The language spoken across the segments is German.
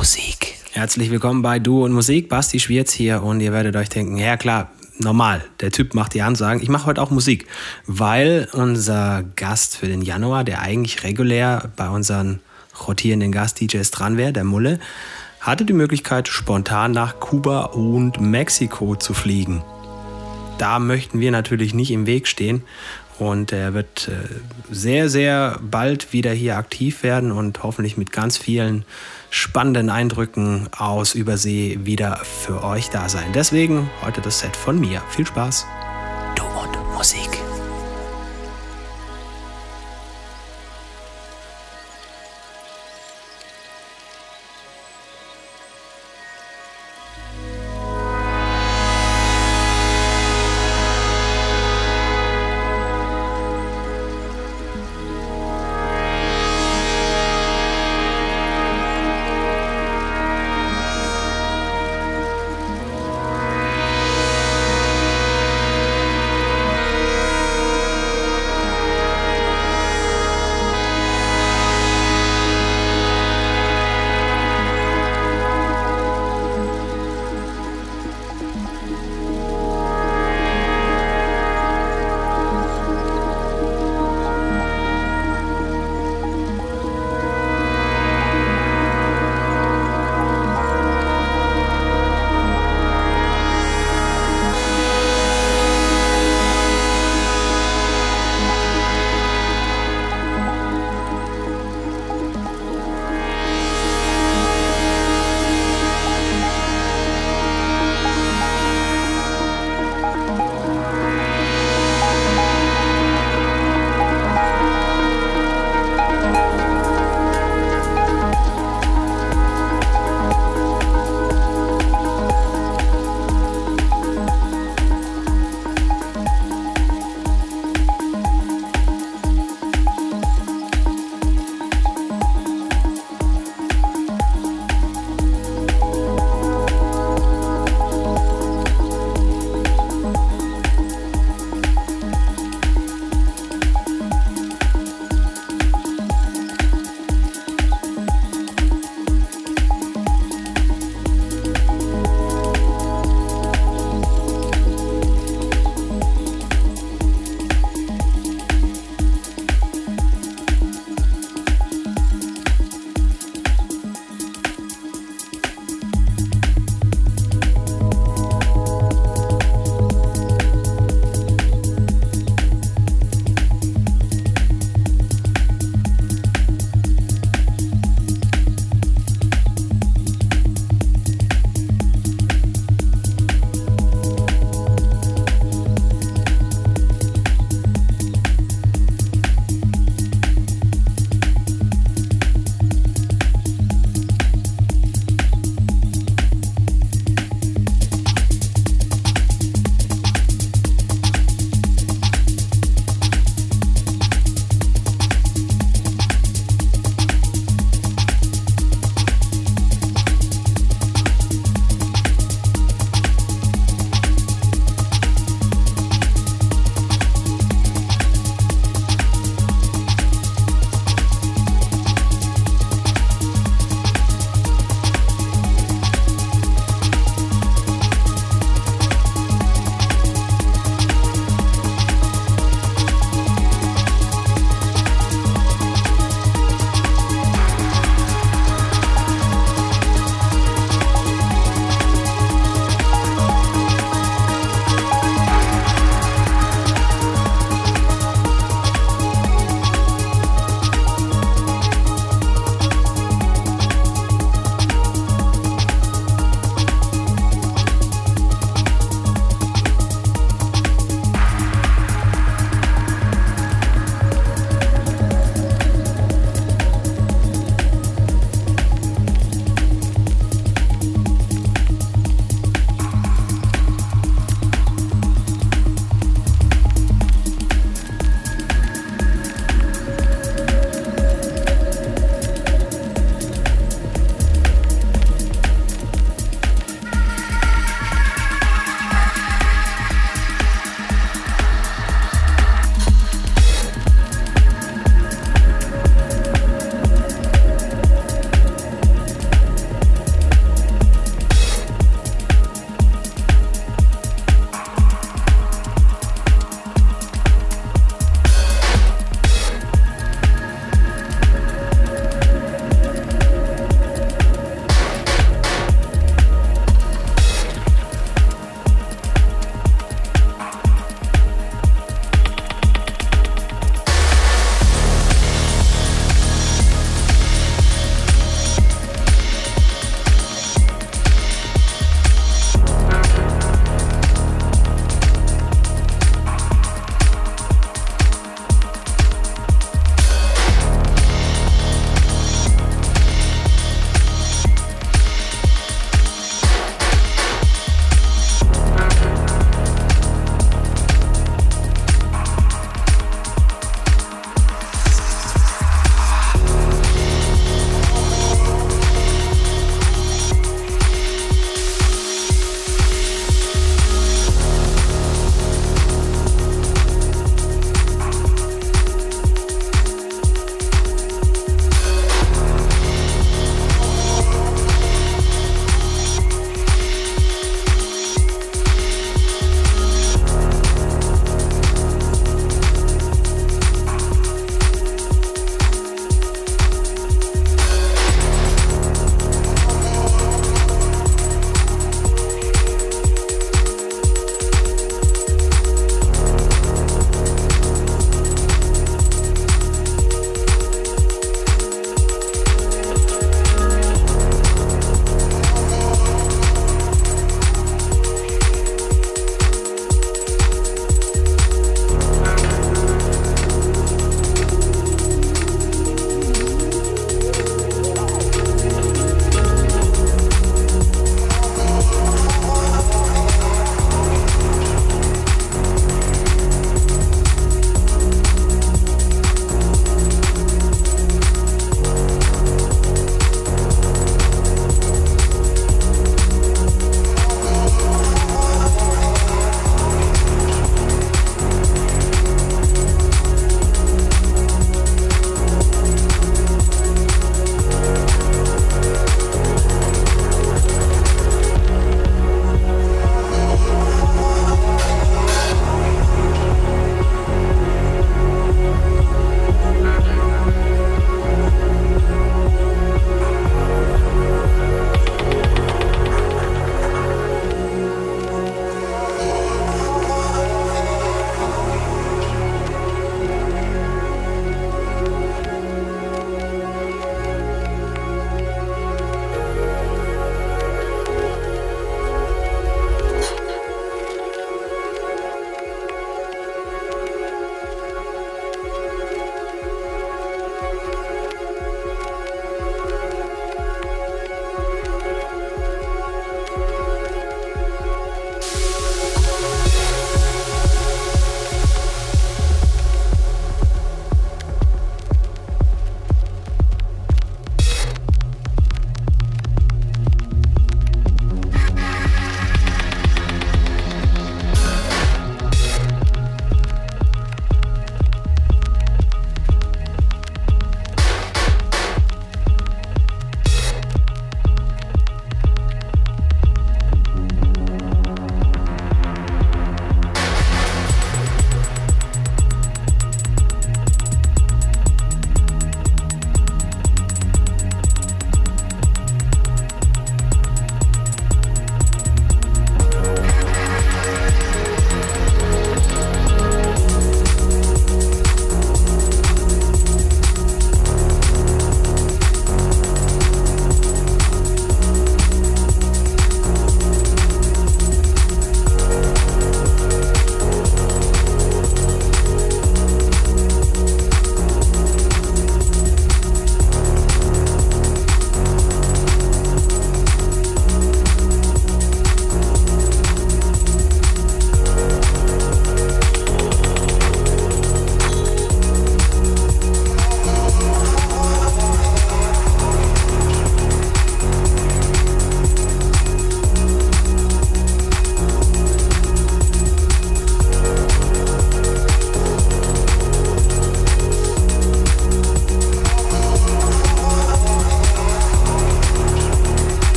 Musik. Herzlich willkommen bei Du und Musik. Basti Schwierz hier und ihr werdet euch denken, ja klar, normal, der Typ macht die Ansagen. Ich mache heute auch Musik, weil unser Gast für den Januar, der eigentlich regulär bei unseren rotierenden Gast-DJs dran wäre, der Mulle, hatte die Möglichkeit, spontan nach Kuba und Mexiko zu fliegen. Da möchten wir natürlich nicht im Weg stehen und er wird äh, sehr, sehr bald wieder hier aktiv werden und hoffentlich mit ganz vielen spannenden Eindrücken aus Übersee wieder für euch da sein. Deswegen heute das Set von mir. Viel Spaß. Du und Musik.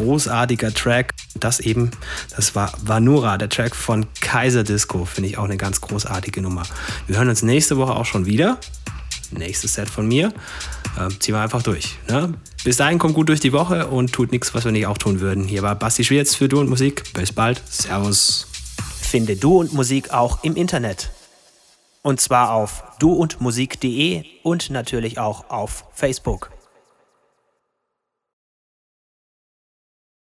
Großartiger Track. Das eben, das war Vanura, der Track von Kaiser Disco. Finde ich auch eine ganz großartige Nummer. Wir hören uns nächste Woche auch schon wieder. Nächstes Set von mir. Ähm, ziehen wir einfach durch. Ne? Bis dahin kommt gut durch die Woche und tut nichts, was wir nicht auch tun würden. Hier war Basti Schwierz für Du und Musik. Bis bald. Servus. Finde Du und Musik auch im Internet. Und zwar auf duundmusik.de und natürlich auch auf Facebook.